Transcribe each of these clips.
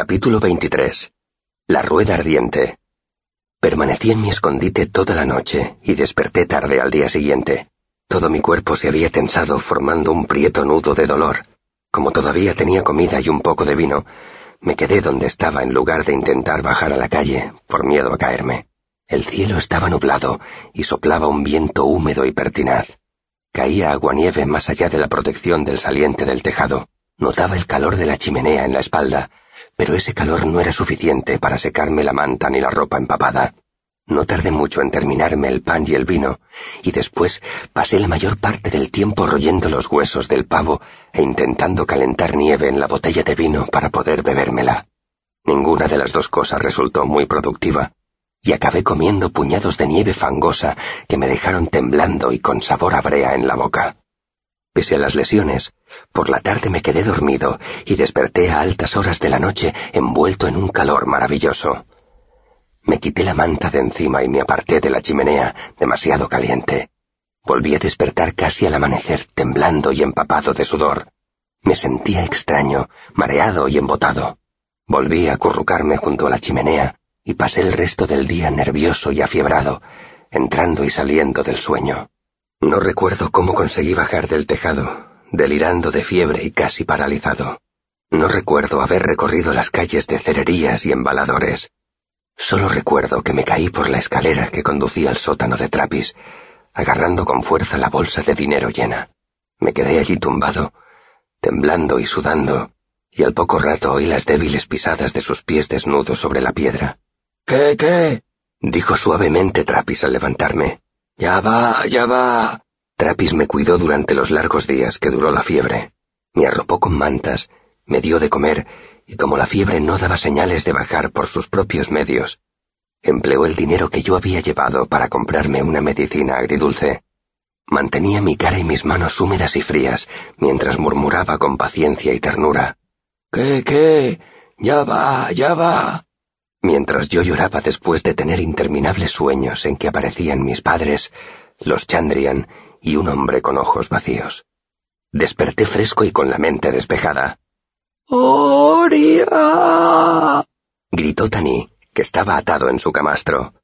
Capítulo 23. La rueda ardiente. Permanecí en mi escondite toda la noche y desperté tarde al día siguiente. Todo mi cuerpo se había tensado formando un prieto nudo de dolor. Como todavía tenía comida y un poco de vino, me quedé donde estaba en lugar de intentar bajar a la calle, por miedo a caerme. El cielo estaba nublado y soplaba un viento húmedo y pertinaz. Caía aguanieve más allá de la protección del saliente del tejado. Notaba el calor de la chimenea en la espalda, pero ese calor no era suficiente para secarme la manta ni la ropa empapada. No tardé mucho en terminarme el pan y el vino, y después pasé la mayor parte del tiempo royendo los huesos del pavo e intentando calentar nieve en la botella de vino para poder bebérmela. Ninguna de las dos cosas resultó muy productiva, y acabé comiendo puñados de nieve fangosa que me dejaron temblando y con sabor a brea en la boca. Pese a las lesiones, por la tarde me quedé dormido y desperté a altas horas de la noche envuelto en un calor maravilloso. Me quité la manta de encima y me aparté de la chimenea, demasiado caliente. Volví a despertar casi al amanecer, temblando y empapado de sudor. Me sentía extraño, mareado y embotado. Volví a acurrucarme junto a la chimenea y pasé el resto del día nervioso y afiebrado, entrando y saliendo del sueño. No recuerdo cómo conseguí bajar del tejado, delirando de fiebre y casi paralizado. No recuerdo haber recorrido las calles de cererías y embaladores. Solo recuerdo que me caí por la escalera que conducía al sótano de Trapis, agarrando con fuerza la bolsa de dinero llena. Me quedé allí tumbado, temblando y sudando, y al poco rato oí las débiles pisadas de sus pies desnudos sobre la piedra. ¿Qué, qué? dijo suavemente Trapis al levantarme. Ya va, ya va. Trapis me cuidó durante los largos días que duró la fiebre. Me arropó con mantas, me dio de comer, y como la fiebre no daba señales de bajar por sus propios medios, empleó el dinero que yo había llevado para comprarme una medicina agridulce. Mantenía mi cara y mis manos húmedas y frías, mientras murmuraba con paciencia y ternura. ¿Qué, qué? Ya va, ya va mientras yo lloraba después de tener interminables sueños en que aparecían mis padres, los Chandrian y un hombre con ojos vacíos. Desperté fresco y con la mente despejada. ¡Oria! gritó Tani, que estaba atado en su camastro.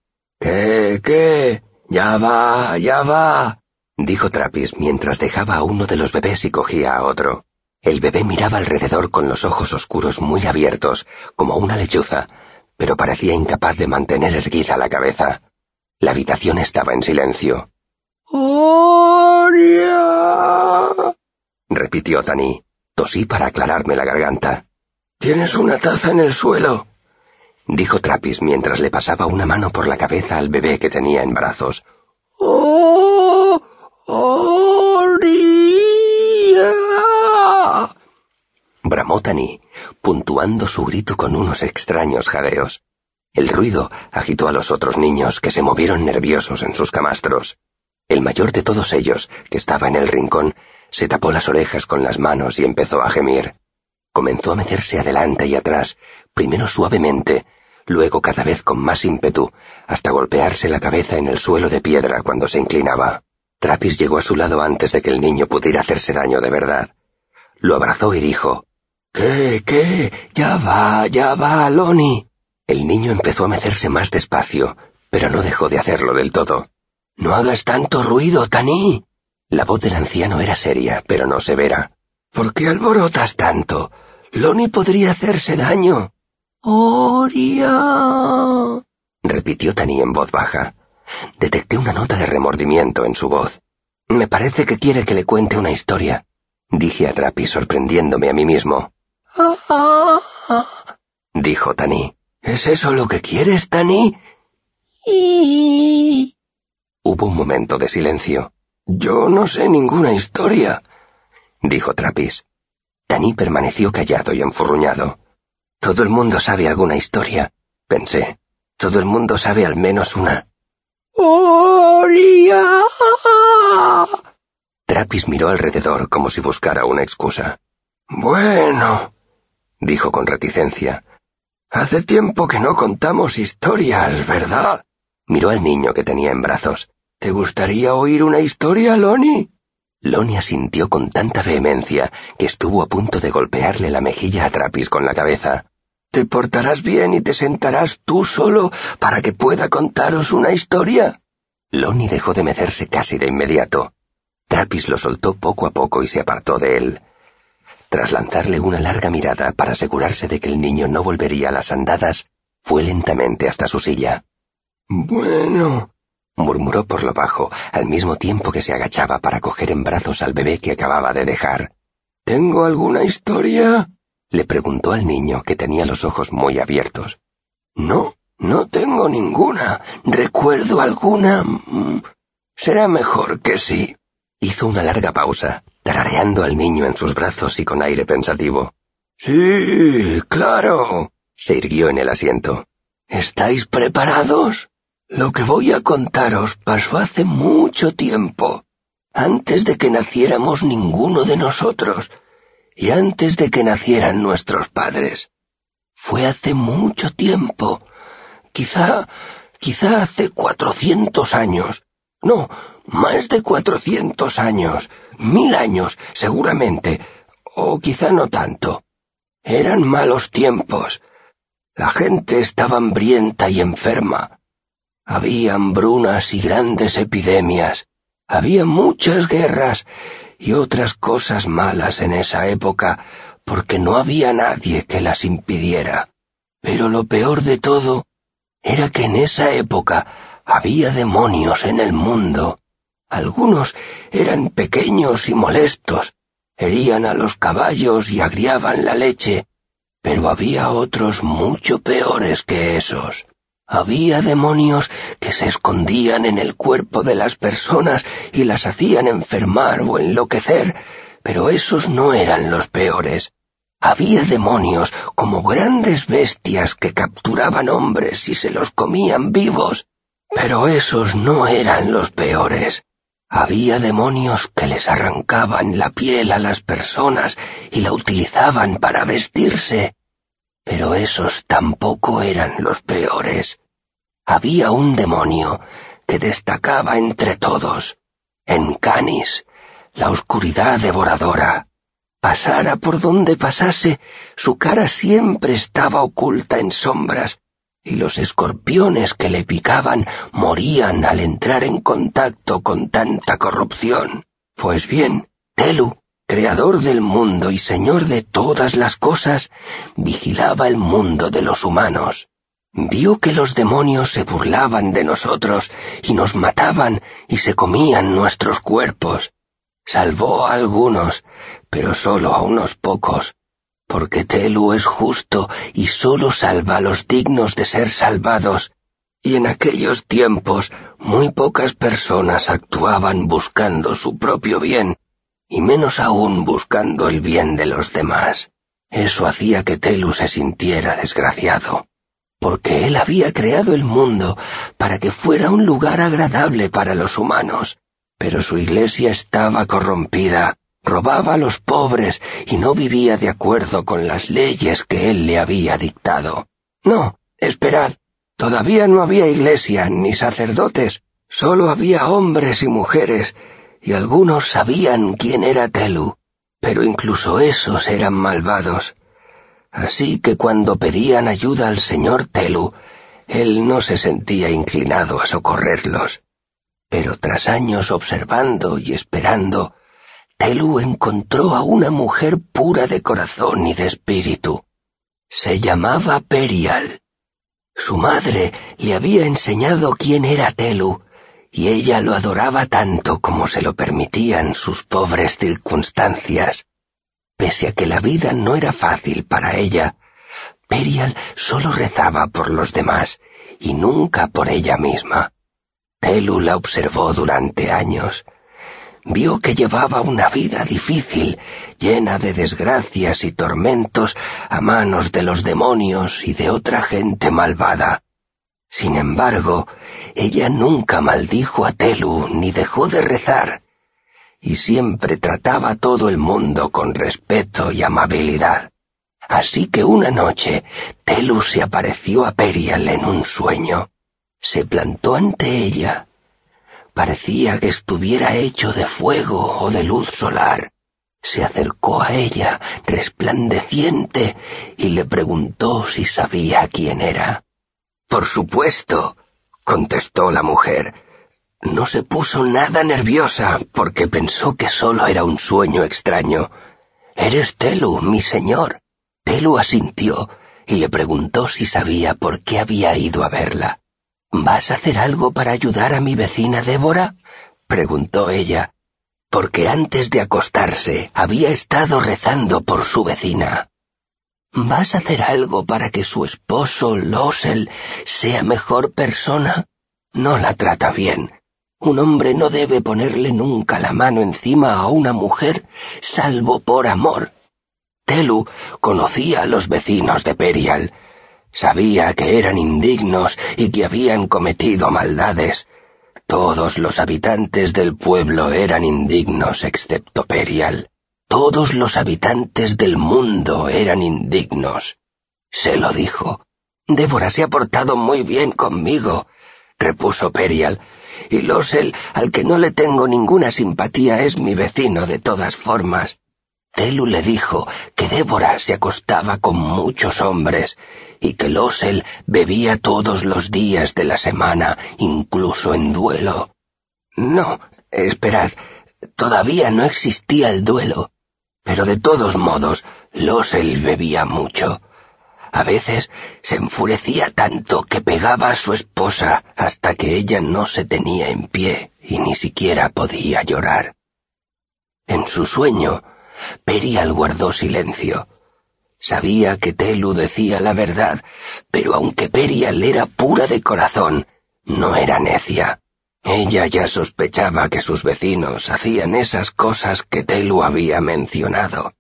¿Qué, qué? Ya va, ya va, dijo Trapis mientras dejaba a uno de los bebés y cogía a otro. El bebé miraba alrededor con los ojos oscuros muy abiertos, como una lechuza, pero parecía incapaz de mantener erguida la cabeza. La habitación estaba en silencio. ¡Oria! repitió Tani. Tosí para aclararme la garganta. Tienes una taza en el suelo, dijo Trapis mientras le pasaba una mano por la cabeza al bebé que tenía en brazos. ¡Oh! ¡Oria! Bramó Tani, puntuando su grito con unos extraños jadeos. El ruido agitó a los otros niños que se movieron nerviosos en sus camastros. El mayor de todos ellos, que estaba en el rincón, se tapó las orejas con las manos y empezó a gemir. Comenzó a meterse adelante y atrás, primero suavemente, luego cada vez con más ímpetu, hasta golpearse la cabeza en el suelo de piedra cuando se inclinaba. Trapis llegó a su lado antes de que el niño pudiera hacerse daño de verdad. Lo abrazó y dijo, ¿Qué, qué? Ya va, ya va, Loni. El niño empezó a mecerse más despacio, pero no dejó de hacerlo del todo. No hagas tanto ruido, Tani. La voz del anciano era seria, pero no severa. ¿Por qué alborotas tanto? Loni podría hacerse daño. Oria. repitió Tani en voz baja. Detecté una nota de remordimiento en su voz. Me parece que quiere que le cuente una historia, dije a Trapi sorprendiéndome a mí mismo. Dijo Tani. ¿Es eso lo que quieres, Tani? Hubo un momento de silencio. Yo no sé ninguna historia, dijo Trapis. Tani permaneció callado y enfurruñado. Todo el mundo sabe alguna historia, pensé. Todo el mundo sabe al menos una. ¡Oria! Trapis miró alrededor como si buscara una excusa. Bueno, dijo con reticencia. Hace tiempo que no contamos historias, ¿verdad? Miró al niño que tenía en brazos. ¿Te gustaría oír una historia, Loni? Loni asintió con tanta vehemencia que estuvo a punto de golpearle la mejilla a Trapis con la cabeza. ¿Te portarás bien y te sentarás tú solo para que pueda contaros una historia? Lonnie dejó de mecerse casi de inmediato. Trappis lo soltó poco a poco y se apartó de él. Tras lanzarle una larga mirada para asegurarse de que el niño no volvería a las andadas, fue lentamente hasta su silla. Bueno, murmuró por lo bajo, al mismo tiempo que se agachaba para coger en brazos al bebé que acababa de dejar. ¿Tengo alguna historia? le preguntó al niño, que tenía los ojos muy abiertos. No, no tengo ninguna. ¿Recuerdo alguna? Mm, será mejor que sí. Hizo una larga pausa, tarareando al niño en sus brazos y con aire pensativo. Sí, claro. Se irguió en el asiento. ¿Estáis preparados? Lo que voy a contaros pasó hace mucho tiempo, antes de que naciéramos ninguno de nosotros, y antes de que nacieran nuestros padres. Fue hace mucho tiempo, quizá, quizá hace cuatrocientos años. No, más de cuatrocientos años, mil años, seguramente, o quizá no tanto. Eran malos tiempos. La gente estaba hambrienta y enferma. Había hambrunas y grandes epidemias. Había muchas guerras y otras cosas malas en esa época porque no había nadie que las impidiera. Pero lo peor de todo era que en esa época había demonios en el mundo. Algunos eran pequeños y molestos, herían a los caballos y agriaban la leche, pero había otros mucho peores que esos. Había demonios que se escondían en el cuerpo de las personas y las hacían enfermar o enloquecer, pero esos no eran los peores. Había demonios como grandes bestias que capturaban hombres y se los comían vivos, pero esos no eran los peores. Había demonios que les arrancaban la piel a las personas y la utilizaban para vestirse, pero esos tampoco eran los peores. Había un demonio que destacaba entre todos, en Canis, la oscuridad devoradora. Pasara por donde pasase, su cara siempre estaba oculta en sombras, y los escorpiones que le picaban morían al entrar en contacto con tanta corrupción. Pues bien, Telu creador del mundo y señor de todas las cosas, vigilaba el mundo de los humanos. Vio que los demonios se burlaban de nosotros y nos mataban y se comían nuestros cuerpos. Salvó a algunos, pero solo a unos pocos, porque Telu es justo y solo salva a los dignos de ser salvados, y en aquellos tiempos muy pocas personas actuaban buscando su propio bien, y menos aún buscando el bien de los demás. Eso hacía que Telu se sintiera desgraciado, porque él había creado el mundo para que fuera un lugar agradable para los humanos, pero su iglesia estaba corrompida, robaba a los pobres y no vivía de acuerdo con las leyes que él le había dictado. No, esperad, todavía no había iglesia ni sacerdotes, solo había hombres y mujeres y algunos sabían quién era Telu, pero incluso esos eran malvados. Así que cuando pedían ayuda al señor Telu, él no se sentía inclinado a socorrerlos. Pero tras años observando y esperando, Telu encontró a una mujer pura de corazón y de espíritu. Se llamaba Perial. Su madre le había enseñado quién era Telu y ella lo adoraba tanto como se lo permitían sus pobres circunstancias. Pese a que la vida no era fácil para ella, Perial solo rezaba por los demás y nunca por ella misma. Telu la observó durante años. Vio que llevaba una vida difícil, llena de desgracias y tormentos a manos de los demonios y de otra gente malvada. Sin embargo, ella nunca maldijo a Telu ni dejó de rezar, y siempre trataba a todo el mundo con respeto y amabilidad. Así que una noche Telu se apareció a Perial en un sueño. Se plantó ante ella. Parecía que estuviera hecho de fuego o de luz solar. Se acercó a ella, resplandeciente, y le preguntó si sabía quién era. Por supuesto, contestó la mujer. No se puso nada nerviosa porque pensó que solo era un sueño extraño. Eres Telu, mi señor. Telu asintió y le preguntó si sabía por qué había ido a verla. ¿Vas a hacer algo para ayudar a mi vecina Débora? preguntó ella, porque antes de acostarse había estado rezando por su vecina. ¿Vas a hacer algo para que su esposo, Losel, sea mejor persona? No la trata bien. Un hombre no debe ponerle nunca la mano encima a una mujer, salvo por amor. Telu conocía a los vecinos de Perial. Sabía que eran indignos y que habían cometido maldades. Todos los habitantes del pueblo eran indignos excepto Perial. Todos los habitantes del mundo eran indignos. Se lo dijo. Débora se ha portado muy bien conmigo, repuso Perial, y Losel, al que no le tengo ninguna simpatía, es mi vecino de todas formas. Telu le dijo que Débora se acostaba con muchos hombres y que Losel bebía todos los días de la semana, incluso en duelo. No, esperad, todavía no existía el duelo. Pero de todos modos, Losel bebía mucho. A veces se enfurecía tanto que pegaba a su esposa hasta que ella no se tenía en pie y ni siquiera podía llorar. En su sueño, Perial guardó silencio. Sabía que Telu decía la verdad, pero aunque Perial era pura de corazón, no era necia. Ella ya sospechaba que sus vecinos hacían esas cosas que Telu había mencionado.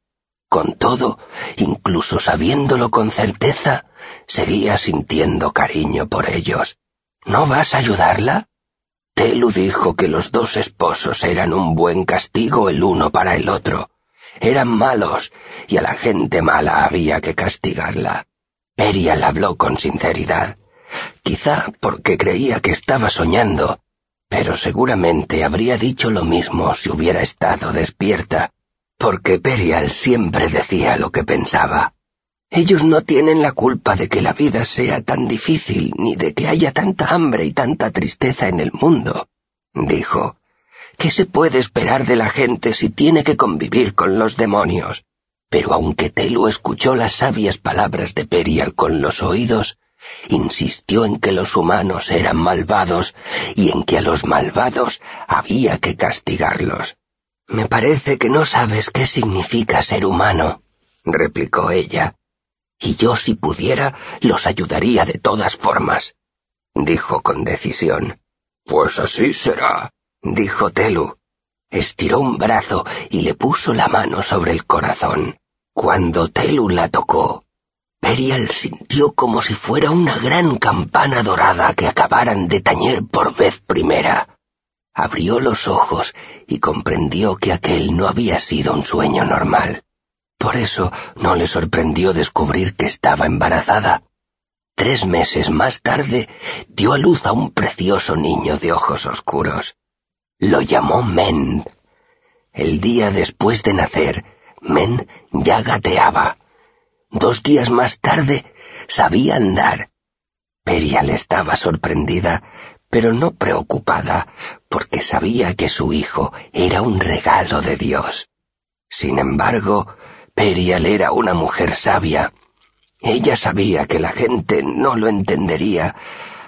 Con todo, incluso sabiéndolo con certeza, seguía sintiendo cariño por ellos. ¿No vas a ayudarla? Telu dijo que los dos esposos eran un buen castigo el uno para el otro. Eran malos, y a la gente mala había que castigarla. Perial habló con sinceridad. Quizá porque creía que estaba soñando, pero seguramente habría dicho lo mismo si hubiera estado despierta porque Perial siempre decía lo que pensaba. Ellos no tienen la culpa de que la vida sea tan difícil, ni de que haya tanta hambre y tanta tristeza en el mundo, dijo. ¿Qué se puede esperar de la gente si tiene que convivir con los demonios? Pero aunque Telu escuchó las sabias palabras de Perial con los oídos, insistió en que los humanos eran malvados y en que a los malvados había que castigarlos. Me parece que no sabes qué significa ser humano, replicó ella. Y yo si pudiera los ayudaría de todas formas, dijo con decisión. Pues así será, dijo Telu. Estiró un brazo y le puso la mano sobre el corazón. Cuando Telu la tocó, Perial sintió como si fuera una gran campana dorada que acabaran de tañer por vez primera abrió los ojos y comprendió que aquel no había sido un sueño normal. Por eso no le sorprendió descubrir que estaba embarazada. Tres meses más tarde dio a luz a un precioso niño de ojos oscuros. Lo llamó Men. El día después de nacer, Men ya gateaba. Dos días más tarde sabía andar. Perial estaba sorprendida pero no preocupada, porque sabía que su hijo era un regalo de Dios. Sin embargo, Perial era una mujer sabia. Ella sabía que la gente no lo entendería,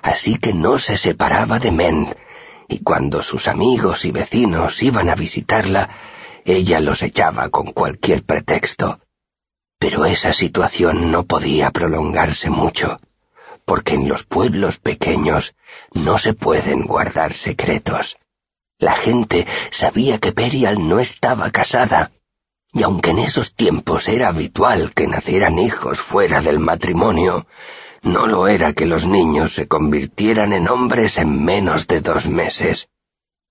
así que no se separaba de Men, y cuando sus amigos y vecinos iban a visitarla, ella los echaba con cualquier pretexto. Pero esa situación no podía prolongarse mucho porque en los pueblos pequeños no se pueden guardar secretos. La gente sabía que Perial no estaba casada, y aunque en esos tiempos era habitual que nacieran hijos fuera del matrimonio, no lo era que los niños se convirtieran en hombres en menos de dos meses.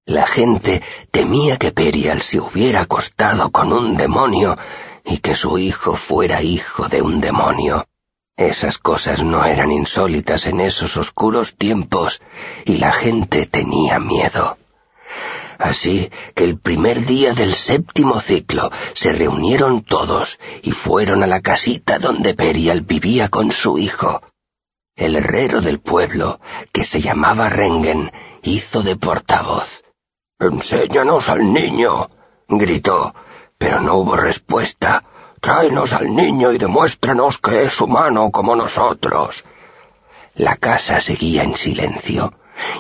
La gente temía que Perial se hubiera acostado con un demonio y que su hijo fuera hijo de un demonio. Esas cosas no eran insólitas en esos oscuros tiempos y la gente tenía miedo. Así que el primer día del séptimo ciclo se reunieron todos y fueron a la casita donde Perial vivía con su hijo. El herrero del pueblo, que se llamaba Rengen, hizo de portavoz. Enséñanos al niño, gritó, pero no hubo respuesta. Tráenos al niño y demuéstranos que es humano como nosotros. La casa seguía en silencio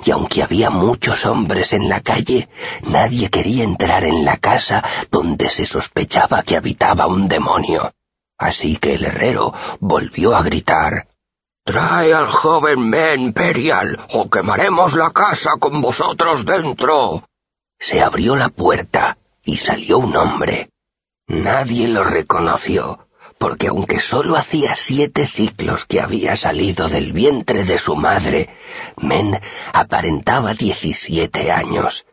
y aunque había muchos hombres en la calle, nadie quería entrar en la casa donde se sospechaba que habitaba un demonio. Así que el herrero volvió a gritar Trae al joven Men Imperial, o quemaremos la casa con vosotros dentro. Se abrió la puerta y salió un hombre. Nadie lo reconoció porque aunque sólo hacía siete ciclos que había salido del vientre de su madre, Men aparentaba diecisiete años.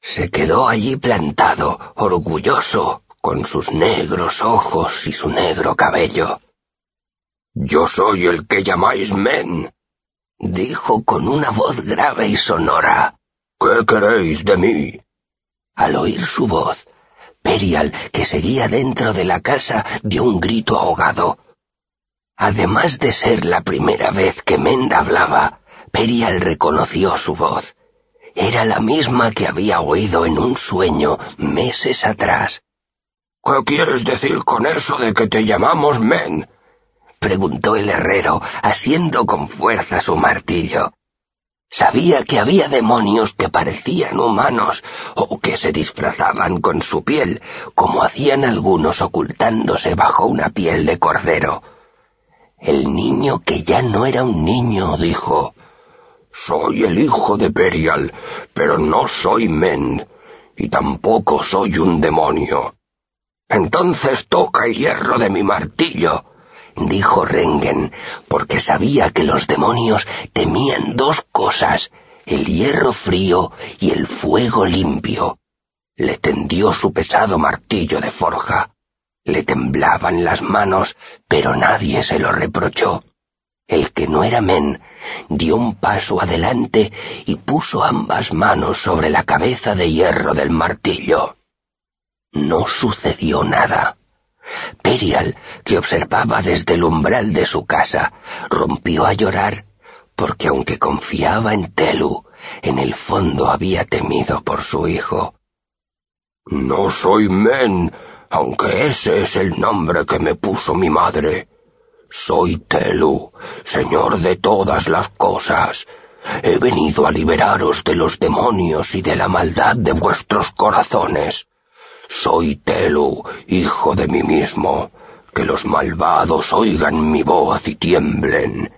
Se quedó allí plantado, orgulloso, con sus negros ojos y su negro cabello. Yo soy el que llamáis Men, dijo con una voz grave y sonora. ¿Qué queréis de mí? Al oír su voz, Perial, que seguía dentro de la casa, dio un grito ahogado. Además de ser la primera vez que Menda hablaba, Perial reconoció su voz. Era la misma que había oído en un sueño meses atrás. ¿Qué quieres decir con eso de que te llamamos Men? Preguntó el herrero, asiendo con fuerza su martillo. Sabía que había demonios que parecían humanos o que se disfrazaban con su piel, como hacían algunos ocultándose bajo una piel de cordero. El niño que ya no era un niño dijo, Soy el hijo de Perial, pero no soy Men, y tampoco soy un demonio. Entonces toca el hierro de mi martillo, dijo Rengen, porque sabía que los demonios temían dos cosas, el hierro frío y el fuego limpio. Le tendió su pesado martillo de forja. Le temblaban las manos, pero nadie se lo reprochó. El que no era men dio un paso adelante y puso ambas manos sobre la cabeza de hierro del martillo. No sucedió nada. Perial, que observaba desde el umbral de su casa, rompió a llorar, porque aunque confiaba en Telu, en el fondo había temido por su hijo. No soy Men, aunque ese es el nombre que me puso mi madre. Soy Telu, señor de todas las cosas. He venido a liberaros de los demonios y de la maldad de vuestros corazones. Soy Telu, hijo de mí mismo. Que los malvados oigan mi voz y tiemblen.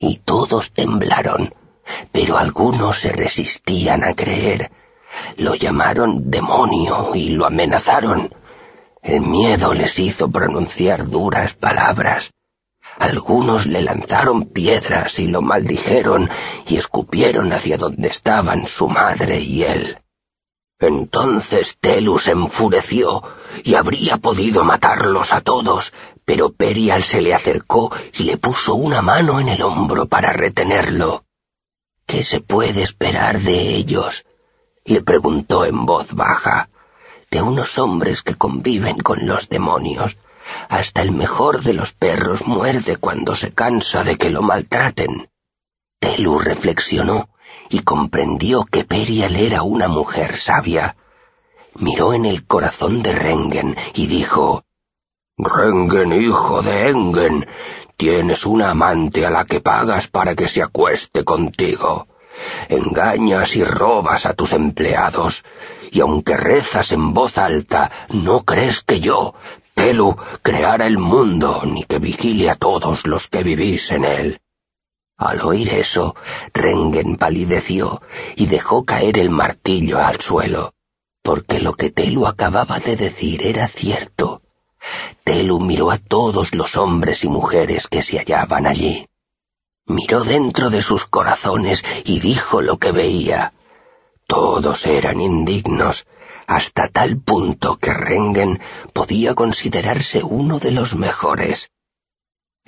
Y todos temblaron, pero algunos se resistían a creer. Lo llamaron demonio y lo amenazaron. El miedo les hizo pronunciar duras palabras. Algunos le lanzaron piedras y lo maldijeron y escupieron hacia donde estaban su madre y él. Entonces Telus enfureció y habría podido matarlos a todos, pero Perial se le acercó y le puso una mano en el hombro para retenerlo. ¿Qué se puede esperar de ellos? le preguntó en voz baja. De unos hombres que conviven con los demonios. Hasta el mejor de los perros muerde cuando se cansa de que lo maltraten. Telu reflexionó y comprendió que Perial era una mujer sabia. Miró en el corazón de Rengen y dijo, Rengen, hijo de Engen, tienes una amante a la que pagas para que se acueste contigo. Engañas y robas a tus empleados, y aunque rezas en voz alta, no crees que yo, Telu, creara el mundo, ni que vigile a todos los que vivís en él. Al oír eso, Rengen palideció y dejó caer el martillo al suelo, porque lo que Telu acababa de decir era cierto. Telu miró a todos los hombres y mujeres que se hallaban allí. Miró dentro de sus corazones y dijo lo que veía. Todos eran indignos, hasta tal punto que Rengen podía considerarse uno de los mejores.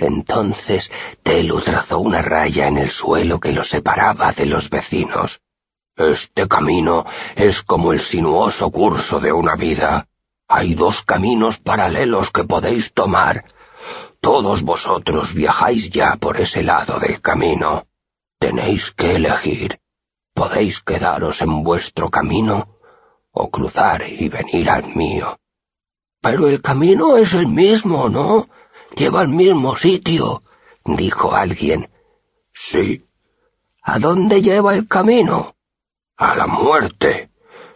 Entonces Telu trazó una raya en el suelo que los separaba de los vecinos. Este camino es como el sinuoso curso de una vida. Hay dos caminos paralelos que podéis tomar. Todos vosotros viajáis ya por ese lado del camino. Tenéis que elegir. Podéis quedaros en vuestro camino o cruzar y venir al mío. Pero el camino es el mismo, ¿no? Lleva al mismo sitio, dijo alguien. Sí. ¿A dónde lleva el camino? A la muerte.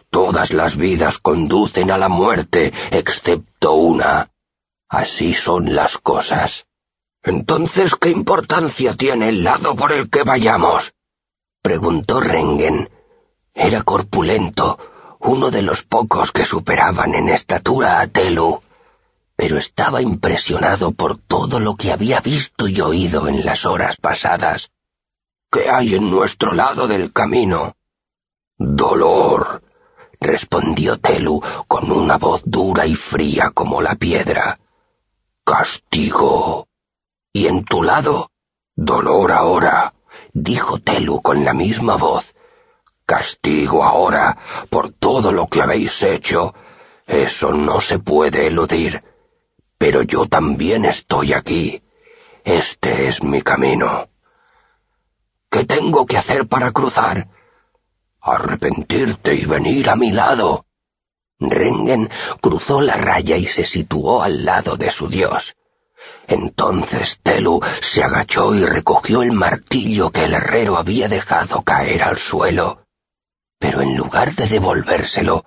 Todas las vidas conducen a la muerte, excepto una. Así son las cosas. Entonces, ¿qué importancia tiene el lado por el que vayamos? preguntó Rengen. Era corpulento, uno de los pocos que superaban en estatura a Telu, pero estaba impresionado por todo lo que había visto y oído en las horas pasadas. ¿Qué hay en nuestro lado del camino? Dolor, respondió Telu con una voz dura y fría como la piedra. Castigo. ¿Y en tu lado? Dolor ahora, dijo Telu con la misma voz. Castigo ahora por todo lo que habéis hecho. Eso no se puede eludir. Pero yo también estoy aquí. Este es mi camino. ¿Qué tengo que hacer para cruzar? arrepentirte y venir a mi lado. Rengen cruzó la raya y se situó al lado de su dios. Entonces Telu se agachó y recogió el martillo que el herrero había dejado caer al suelo. Pero en lugar de devolvérselo,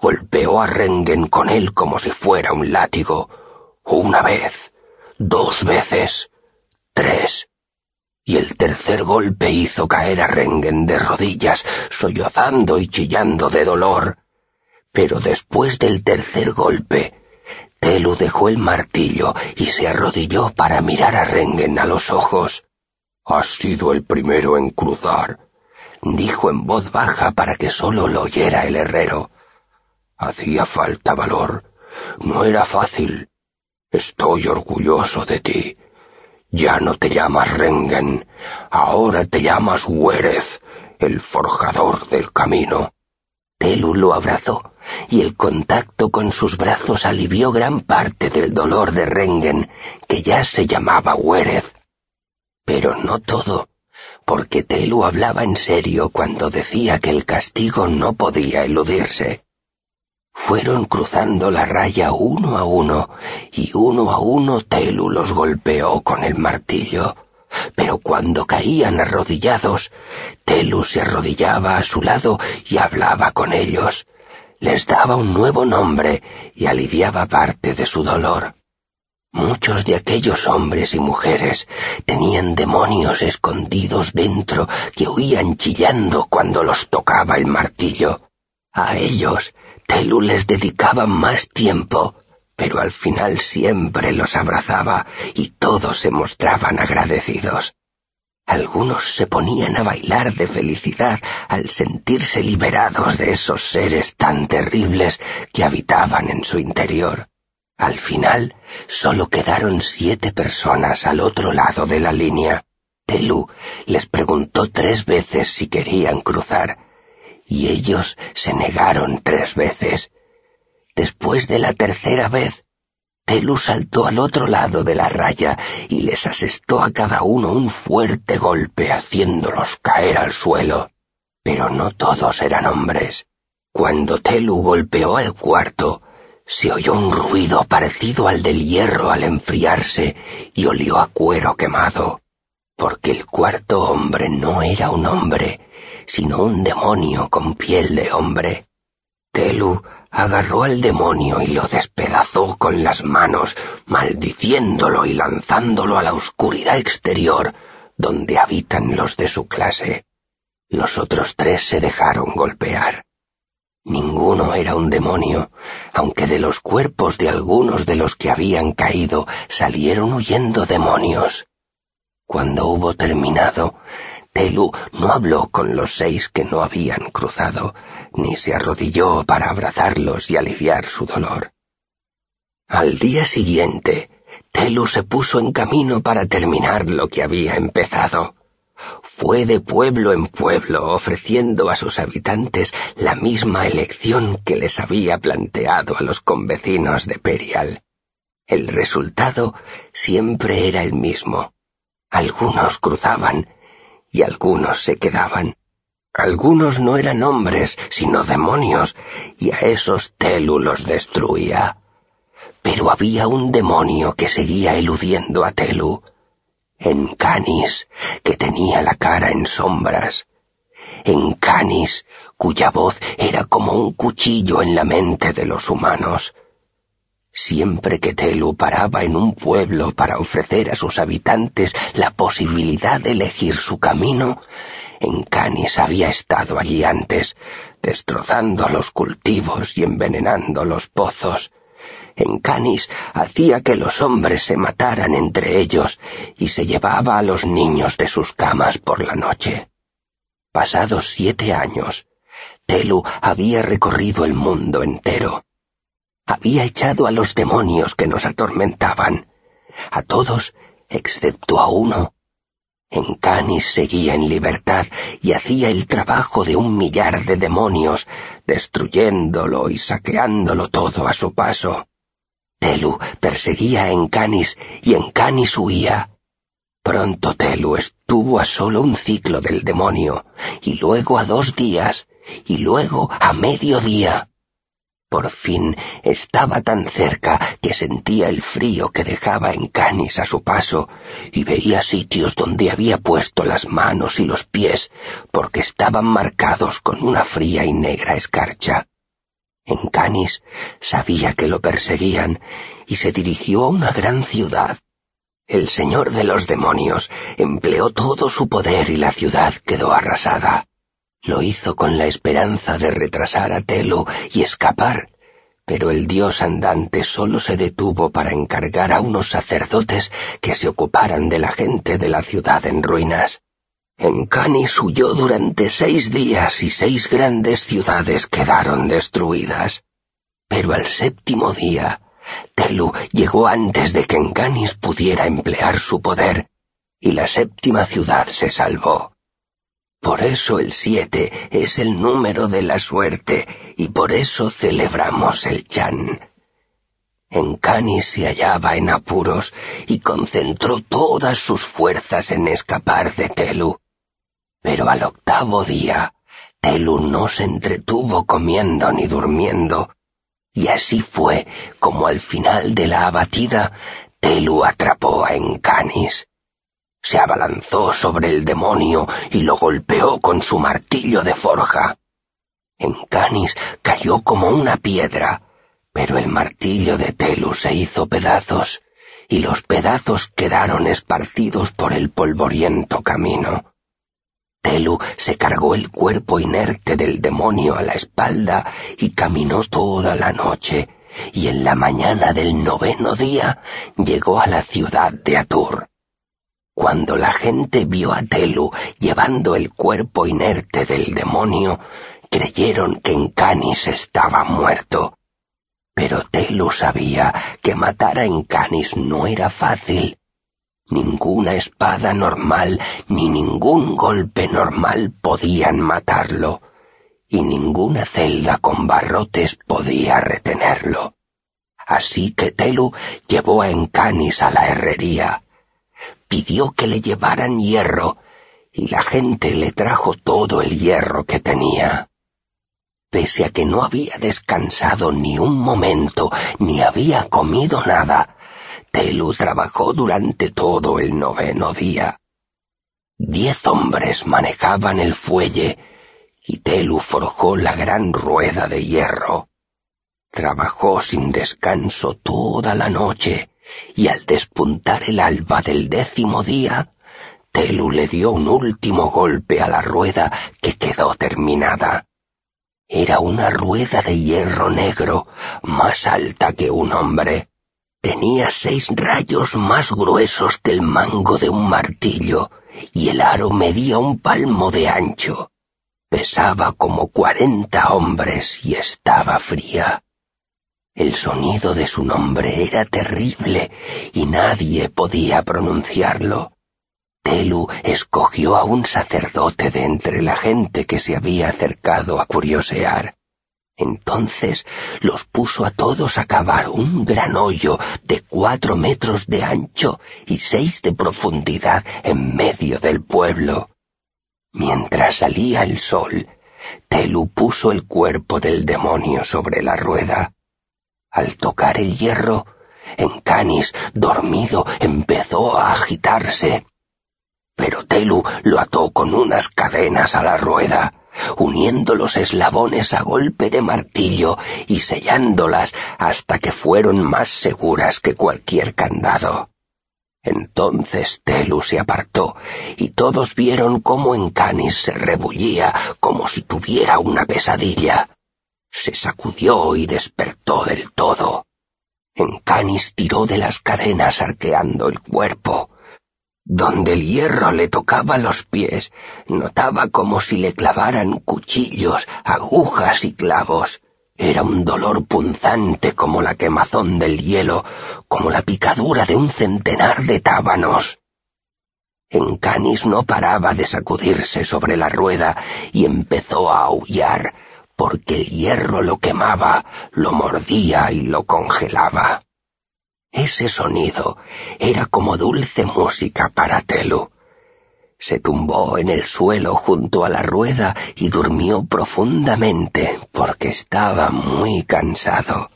golpeó a Rengen con él como si fuera un látigo. Una vez, dos veces, tres y el tercer golpe hizo caer a Rengen de rodillas, sollozando y chillando de dolor. Pero después del tercer golpe, Telu dejó el martillo y se arrodilló para mirar a Rengen a los ojos. Has sido el primero en cruzar, dijo en voz baja para que solo lo oyera el herrero. Hacía falta valor. No era fácil. Estoy orgulloso de ti. Ya no te llamas Rengen, ahora te llamas Huérez, el forjador del camino. Telu lo abrazó, y el contacto con sus brazos alivió gran parte del dolor de Rengen, que ya se llamaba Huérez. Pero no todo, porque Telu hablaba en serio cuando decía que el castigo no podía eludirse. Fueron cruzando la raya uno a uno, y uno a uno Telu los golpeó con el martillo. Pero cuando caían arrodillados, Telu se arrodillaba a su lado y hablaba con ellos. Les daba un nuevo nombre y aliviaba parte de su dolor. Muchos de aquellos hombres y mujeres tenían demonios escondidos dentro que huían chillando cuando los tocaba el martillo. A ellos Telu les dedicaba más tiempo, pero al final siempre los abrazaba y todos se mostraban agradecidos. Algunos se ponían a bailar de felicidad al sentirse liberados de esos seres tan terribles que habitaban en su interior. Al final solo quedaron siete personas al otro lado de la línea. Telu les preguntó tres veces si querían cruzar, y ellos se negaron tres veces. Después de la tercera vez, Telu saltó al otro lado de la raya y les asestó a cada uno un fuerte golpe haciéndolos caer al suelo. Pero no todos eran hombres. Cuando Telu golpeó al cuarto, se oyó un ruido parecido al del hierro al enfriarse y olió a cuero quemado, porque el cuarto hombre no era un hombre, sino un demonio con piel de hombre. Telu agarró al demonio y lo despedazó con las manos, maldiciéndolo y lanzándolo a la oscuridad exterior, donde habitan los de su clase. Los otros tres se dejaron golpear. Ninguno era un demonio, aunque de los cuerpos de algunos de los que habían caído salieron huyendo demonios. Cuando hubo terminado, Telu no habló con los seis que no habían cruzado, ni se arrodilló para abrazarlos y aliviar su dolor. Al día siguiente, Telu se puso en camino para terminar lo que había empezado. Fue de pueblo en pueblo ofreciendo a sus habitantes la misma elección que les había planteado a los convecinos de Perial. El resultado siempre era el mismo. Algunos cruzaban y algunos se quedaban. Algunos no eran hombres, sino demonios, y a esos Telu los destruía. Pero había un demonio que seguía eludiendo a Telu. En Canis, que tenía la cara en sombras. En Canis, cuya voz era como un cuchillo en la mente de los humanos. Siempre que Telu paraba en un pueblo para ofrecer a sus habitantes la posibilidad de elegir su camino, en Canis había estado allí antes, destrozando los cultivos y envenenando los pozos. En Canis hacía que los hombres se mataran entre ellos y se llevaba a los niños de sus camas por la noche. Pasados siete años, Telu había recorrido el mundo entero. Había echado a los demonios que nos atormentaban, a todos excepto a uno, en Canis seguía en libertad y hacía el trabajo de un millar de demonios, destruyéndolo y saqueándolo todo a su paso. Telu perseguía a Encanis y Encanis huía. Pronto Telu estuvo a solo un ciclo del demonio, y luego a dos días, y luego a mediodía. Por fin estaba tan cerca que sentía el frío que dejaba en Canis a su paso y veía sitios donde había puesto las manos y los pies porque estaban marcados con una fría y negra escarcha. En Canis sabía que lo perseguían y se dirigió a una gran ciudad. El señor de los demonios empleó todo su poder y la ciudad quedó arrasada. Lo hizo con la esperanza de retrasar a Telo y escapar, pero el dios andante solo se detuvo para encargar a unos sacerdotes que se ocuparan de la gente de la ciudad en ruinas. En Canis huyó durante seis días y seis grandes ciudades quedaron destruidas. Pero al séptimo día, Telu llegó antes de que Encanis pudiera emplear su poder, y la séptima ciudad se salvó. Por eso el siete es el número de la suerte y por eso celebramos el Chan. Encanis se hallaba en apuros y concentró todas sus fuerzas en escapar de Telu. Pero al octavo día, Telu no se entretuvo comiendo ni durmiendo, y así fue como al final de la abatida, Telu atrapó a Encanis se abalanzó sobre el demonio y lo golpeó con su martillo de forja. Encanis cayó como una piedra, pero el martillo de Telu se hizo pedazos, y los pedazos quedaron esparcidos por el polvoriento camino. Telu se cargó el cuerpo inerte del demonio a la espalda y caminó toda la noche, y en la mañana del noveno día llegó a la ciudad de Atur. Cuando la gente vio a Telu llevando el cuerpo inerte del demonio, creyeron que Encanis estaba muerto. Pero Telu sabía que matar a Encanis no era fácil. Ninguna espada normal ni ningún golpe normal podían matarlo, y ninguna celda con barrotes podía retenerlo. Así que Telu llevó a Encanis a la herrería, pidió que le llevaran hierro, y la gente le trajo todo el hierro que tenía. Pese a que no había descansado ni un momento, ni había comido nada, Telu trabajó durante todo el noveno día. Diez hombres manejaban el fuelle, y Telu forjó la gran rueda de hierro. Trabajó sin descanso toda la noche, y al despuntar el alba del décimo día, Telu le dio un último golpe a la rueda que quedó terminada. Era una rueda de hierro negro, más alta que un hombre. Tenía seis rayos más gruesos que el mango de un martillo, y el aro medía un palmo de ancho. Pesaba como cuarenta hombres y estaba fría. El sonido de su nombre era terrible y nadie podía pronunciarlo. Telu escogió a un sacerdote de entre la gente que se había acercado a curiosear. Entonces los puso a todos a cavar un gran hoyo de cuatro metros de ancho y seis de profundidad en medio del pueblo. Mientras salía el sol, Telu puso el cuerpo del demonio sobre la rueda. Al tocar el hierro, Encanis, dormido, empezó a agitarse. Pero Telu lo ató con unas cadenas a la rueda uniendo los eslabones a golpe de martillo y sellándolas hasta que fueron más seguras que cualquier candado. Entonces Telu se apartó y todos vieron cómo Encanis se rebullía como si tuviera una pesadilla. Se sacudió y despertó del todo. Encanis tiró de las cadenas arqueando el cuerpo. Donde el hierro le tocaba los pies, notaba como si le clavaran cuchillos, agujas y clavos. Era un dolor punzante como la quemazón del hielo, como la picadura de un centenar de tábanos. Encanis no paraba de sacudirse sobre la rueda y empezó a aullar, porque el hierro lo quemaba, lo mordía y lo congelaba. Ese sonido era como dulce música para Telu. Se tumbó en el suelo junto a la rueda y durmió profundamente porque estaba muy cansado.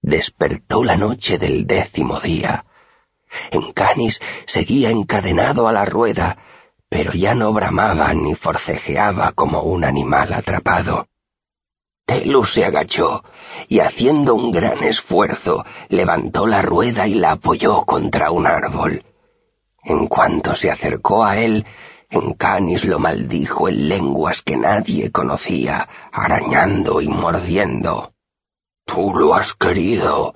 Despertó la noche del décimo día. Encanis seguía encadenado a la rueda, pero ya no bramaba ni forcejeaba como un animal atrapado. Telu se agachó y haciendo un gran esfuerzo levantó la rueda y la apoyó contra un árbol. En cuanto se acercó a él, Encanis lo maldijo en lenguas que nadie conocía, arañando y mordiendo. Tú lo has querido,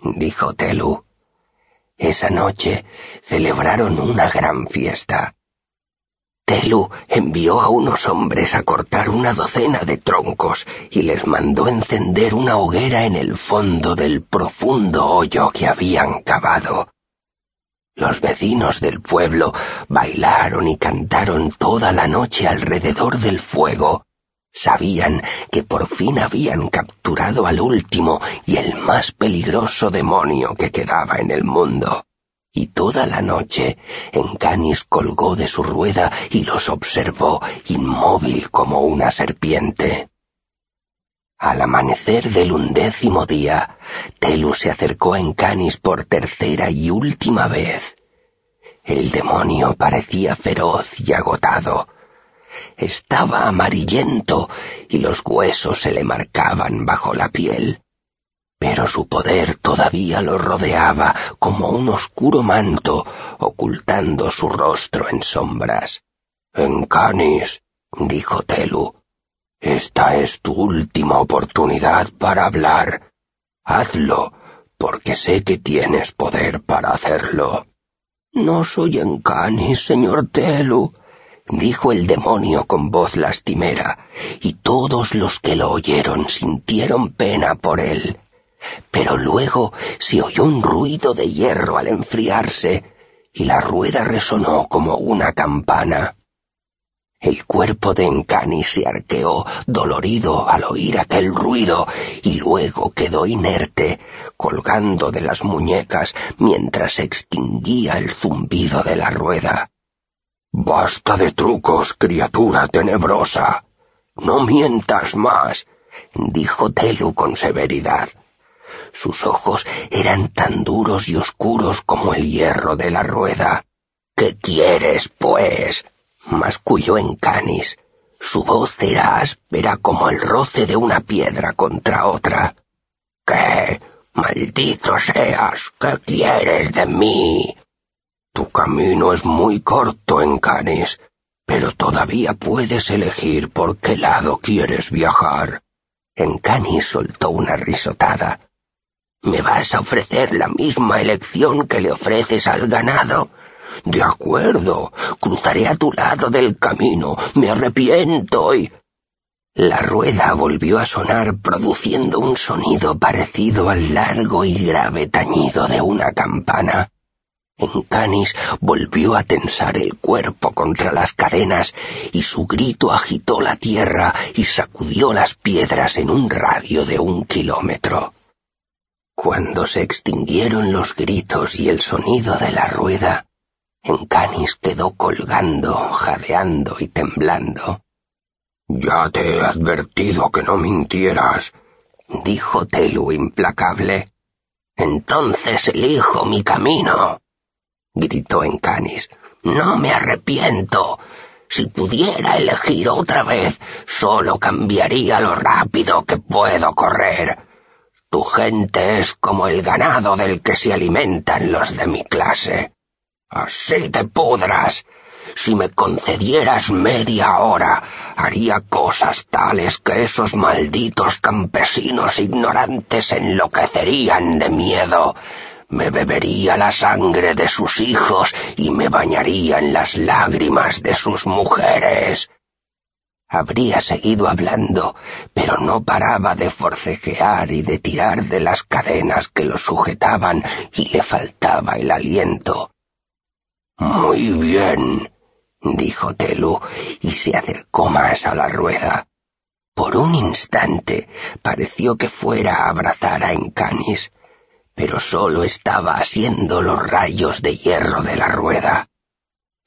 dijo Telu. Esa noche celebraron una gran fiesta. Telu envió a unos hombres a cortar una docena de troncos y les mandó encender una hoguera en el fondo del profundo hoyo que habían cavado. Los vecinos del pueblo bailaron y cantaron toda la noche alrededor del fuego. Sabían que por fin habían capturado al último y el más peligroso demonio que quedaba en el mundo y toda la noche Encanis colgó de su rueda y los observó inmóvil como una serpiente. Al amanecer del undécimo día, Telu se acercó a Encanis por tercera y última vez. El demonio parecía feroz y agotado. Estaba amarillento y los huesos se le marcaban bajo la piel pero su poder todavía lo rodeaba como un oscuro manto, ocultando su rostro en sombras. Encanis, dijo Telu, esta es tu última oportunidad para hablar. Hazlo, porque sé que tienes poder para hacerlo. No soy Encanis, señor Telu, dijo el demonio con voz lastimera, y todos los que lo oyeron sintieron pena por él pero luego se oyó un ruido de hierro al enfriarse y la rueda resonó como una campana. El cuerpo de Encani se arqueó dolorido al oír aquel ruido y luego quedó inerte, colgando de las muñecas mientras se extinguía el zumbido de la rueda. Basta de trucos, criatura tenebrosa. No mientas más, dijo Telu con severidad. Sus ojos eran tan duros y oscuros como el hierro de la rueda. ¿Qué quieres, pues? masculló Encanis. Su voz era áspera como el roce de una piedra contra otra. ¿Qué? Maldito seas, ¿qué quieres de mí? Tu camino es muy corto, Encanis, pero todavía puedes elegir por qué lado quieres viajar. Encanis soltó una risotada. ¿Me vas a ofrecer la misma elección que le ofreces al ganado? De acuerdo, cruzaré a tu lado del camino, me arrepiento y... La rueda volvió a sonar produciendo un sonido parecido al largo y grave tañido de una campana. Encanis volvió a tensar el cuerpo contra las cadenas y su grito agitó la tierra y sacudió las piedras en un radio de un kilómetro. Cuando se extinguieron los gritos y el sonido de la rueda, Encanis quedó colgando, jadeando y temblando. Ya te he advertido que no mintieras, dijo Telu implacable. Entonces elijo mi camino, gritó Encanis. No me arrepiento. Si pudiera elegir otra vez, solo cambiaría lo rápido que puedo correr. Tu gente es como el ganado del que se alimentan los de mi clase. Así te pudras. Si me concedieras media hora, haría cosas tales que esos malditos campesinos ignorantes enloquecerían de miedo. Me bebería la sangre de sus hijos y me bañaría en las lágrimas de sus mujeres. Habría seguido hablando, pero no paraba de forcejear y de tirar de las cadenas que lo sujetaban y le faltaba el aliento. Muy bien, dijo Telu, y se acercó más a la rueda. Por un instante pareció que fuera a abrazar a Encanis, pero sólo estaba asiendo los rayos de hierro de la rueda.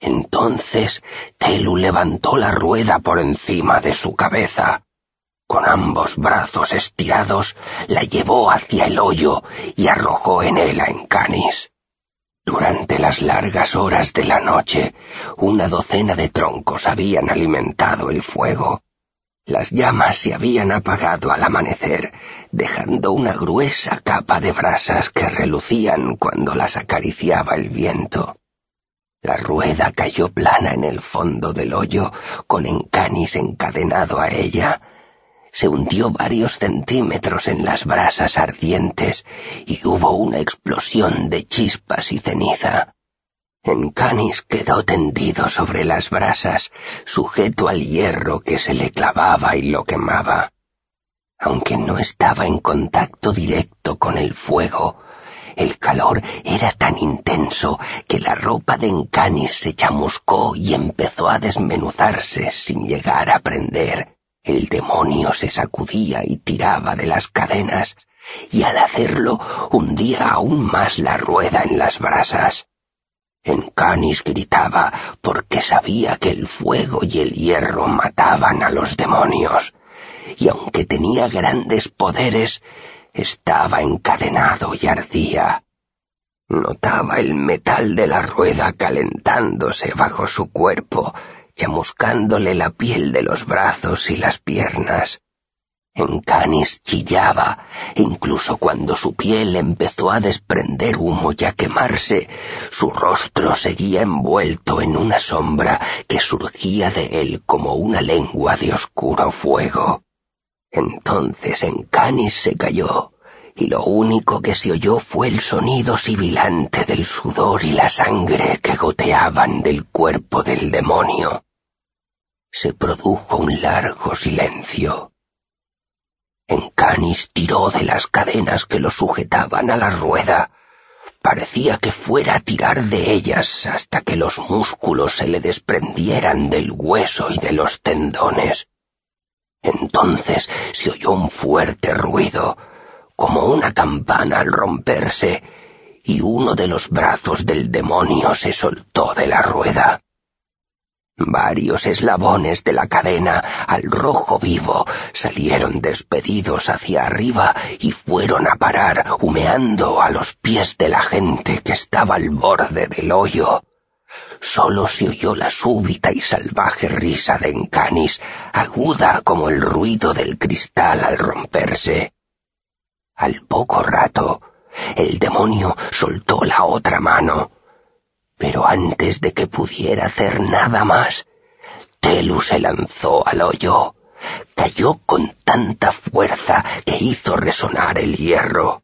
Entonces Telu levantó la rueda por encima de su cabeza. Con ambos brazos estirados la llevó hacia el hoyo y arrojó en él a Encanis. Durante las largas horas de la noche, una docena de troncos habían alimentado el fuego. Las llamas se habían apagado al amanecer, dejando una gruesa capa de brasas que relucían cuando las acariciaba el viento. La rueda cayó plana en el fondo del hoyo, con Encanis encadenado a ella, se hundió varios centímetros en las brasas ardientes y hubo una explosión de chispas y ceniza. Encanis quedó tendido sobre las brasas, sujeto al hierro que se le clavaba y lo quemaba. Aunque no estaba en contacto directo con el fuego, el calor era tan intenso que la ropa de Encanis se chamuscó y empezó a desmenuzarse sin llegar a prender. El demonio se sacudía y tiraba de las cadenas, y al hacerlo hundía aún más la rueda en las brasas. Encanis gritaba porque sabía que el fuego y el hierro mataban a los demonios, y aunque tenía grandes poderes, estaba encadenado y ardía. Notaba el metal de la rueda calentándose bajo su cuerpo, chamuscándole la piel de los brazos y las piernas. Encanis chillaba, incluso cuando su piel empezó a desprender humo y a quemarse, su rostro seguía envuelto en una sombra que surgía de él como una lengua de oscuro fuego. Entonces Encanis se cayó, y lo único que se oyó fue el sonido sibilante del sudor y la sangre que goteaban del cuerpo del demonio se produjo un largo silencio. Encanis tiró de las cadenas que lo sujetaban a la rueda. Parecía que fuera a tirar de ellas hasta que los músculos se le desprendieran del hueso y de los tendones. Entonces se oyó un fuerte ruido, como una campana al romperse, y uno de los brazos del demonio se soltó de la rueda. Varios eslabones de la cadena al rojo vivo salieron despedidos hacia arriba y fueron a parar humeando a los pies de la gente que estaba al borde del hoyo. Solo se oyó la súbita y salvaje risa de Encanis, aguda como el ruido del cristal al romperse. Al poco rato, el demonio soltó la otra mano pero antes de que pudiera hacer nada más, Telu se lanzó al hoyo. Cayó con tanta fuerza que hizo resonar el hierro.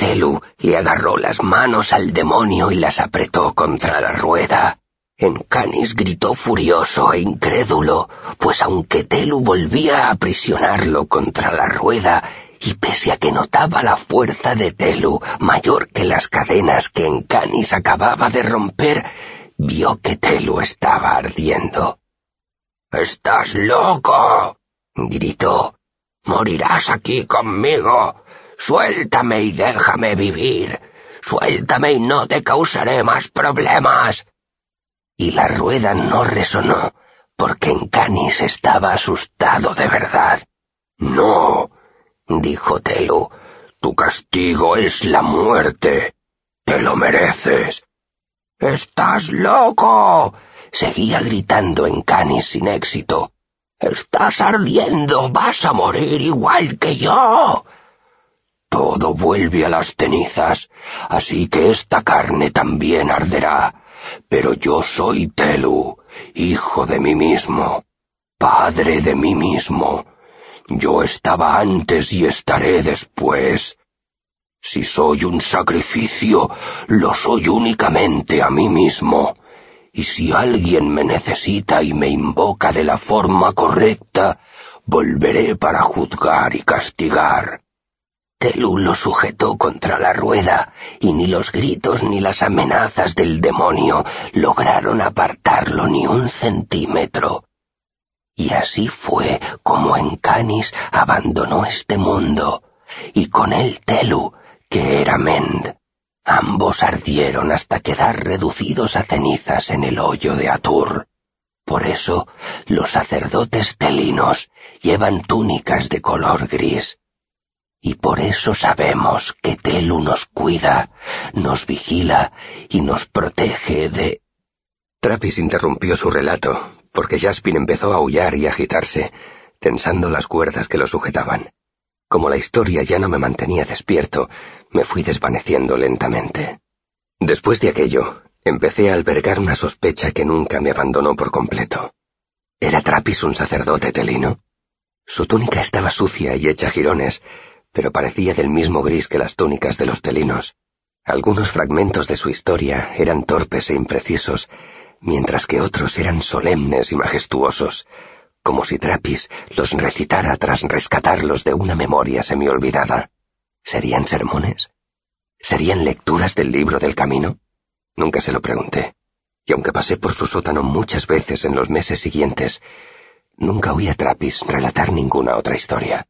Telu le agarró las manos al demonio y las apretó contra la rueda. Encanis gritó furioso e incrédulo, pues aunque Telu volvía a aprisionarlo contra la rueda, y pese a que notaba la fuerza de Telu mayor que las cadenas que en Canis acababa de romper, vio que Telu estaba ardiendo. ¡Estás loco! gritó. Morirás aquí conmigo. Suéltame y déjame vivir. Suéltame y no te causaré más problemas. Y la rueda no resonó, porque en Canis estaba asustado de verdad. No, dijo Telu, tu castigo es la muerte. Te lo mereces. ¡Estás loco! seguía gritando en Canis sin éxito. Estás ardiendo, vas a morir igual que yo. Todo vuelve a las cenizas, así que esta carne también arderá. Pero yo soy Telu, hijo de mí mismo, padre de mí mismo. Yo estaba antes y estaré después. Si soy un sacrificio, lo soy únicamente a mí mismo. Y si alguien me necesita y me invoca de la forma correcta, volveré para juzgar y castigar. Telu lo sujetó contra la rueda, y ni los gritos ni las amenazas del demonio lograron apartarlo ni un centímetro. Y así fue como en Canis abandonó este mundo, y con él Telu, que era Mend. Ambos ardieron hasta quedar reducidos a cenizas en el hoyo de Atur. Por eso los sacerdotes telinos llevan túnicas de color gris, y por eso sabemos que Telu nos cuida, nos vigila y nos protege de... Trappis interrumpió su relato, porque Jaspin empezó a aullar y agitarse, tensando las cuerdas que lo sujetaban. Como la historia ya no me mantenía despierto, me fui desvaneciendo lentamente. Después de aquello, empecé a albergar una sospecha que nunca me abandonó por completo. ¿Era Trappis un sacerdote telino? Su túnica estaba sucia y hecha jirones, pero parecía del mismo gris que las túnicas de los telinos. Algunos fragmentos de su historia eran torpes e imprecisos, mientras que otros eran solemnes y majestuosos, como si Trapis los recitara tras rescatarlos de una memoria semiolvidada. ¿Serían sermones? ¿Serían lecturas del libro del camino? Nunca se lo pregunté, y aunque pasé por su sótano muchas veces en los meses siguientes, nunca oí a Trapis relatar ninguna otra historia.